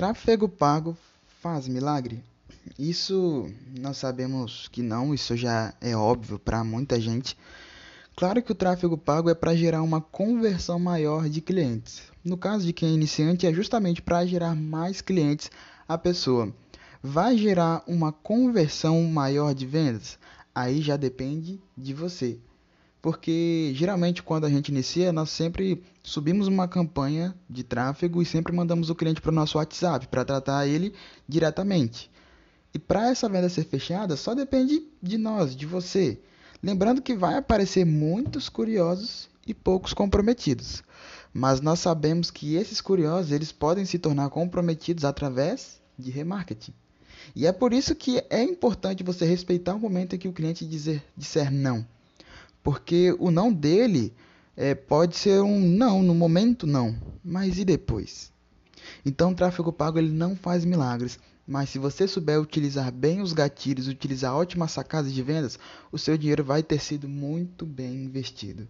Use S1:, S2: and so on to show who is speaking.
S1: Tráfego pago faz milagre? Isso nós sabemos que não, isso já é óbvio para muita gente. Claro que o tráfego pago é para gerar uma conversão maior de clientes. No caso de quem é iniciante, é justamente para gerar mais clientes a pessoa. Vai gerar uma conversão maior de vendas? Aí já depende de você. Porque geralmente quando a gente inicia, nós sempre subimos uma campanha de tráfego e sempre mandamos o cliente para o nosso WhatsApp para tratar ele diretamente. E para essa venda ser fechada, só depende de nós, de você. Lembrando que vai aparecer muitos curiosos e poucos comprometidos. Mas nós sabemos que esses curiosos, eles podem se tornar comprometidos através de remarketing. E é por isso que é importante você respeitar o momento em que o cliente dizer, disser não. Porque o não dele é, pode ser um não, no momento não, mas e depois? Então o tráfego pago ele não faz milagres, mas se você souber utilizar bem os gatilhos, utilizar ótimas sacadas de vendas, o seu dinheiro vai ter sido muito bem investido.